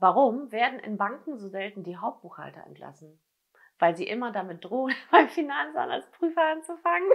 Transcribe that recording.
Warum werden in Banken so selten die Hauptbuchhalter entlassen? Weil sie immer damit drohen, beim Finanzamt als Prüfer anzufangen.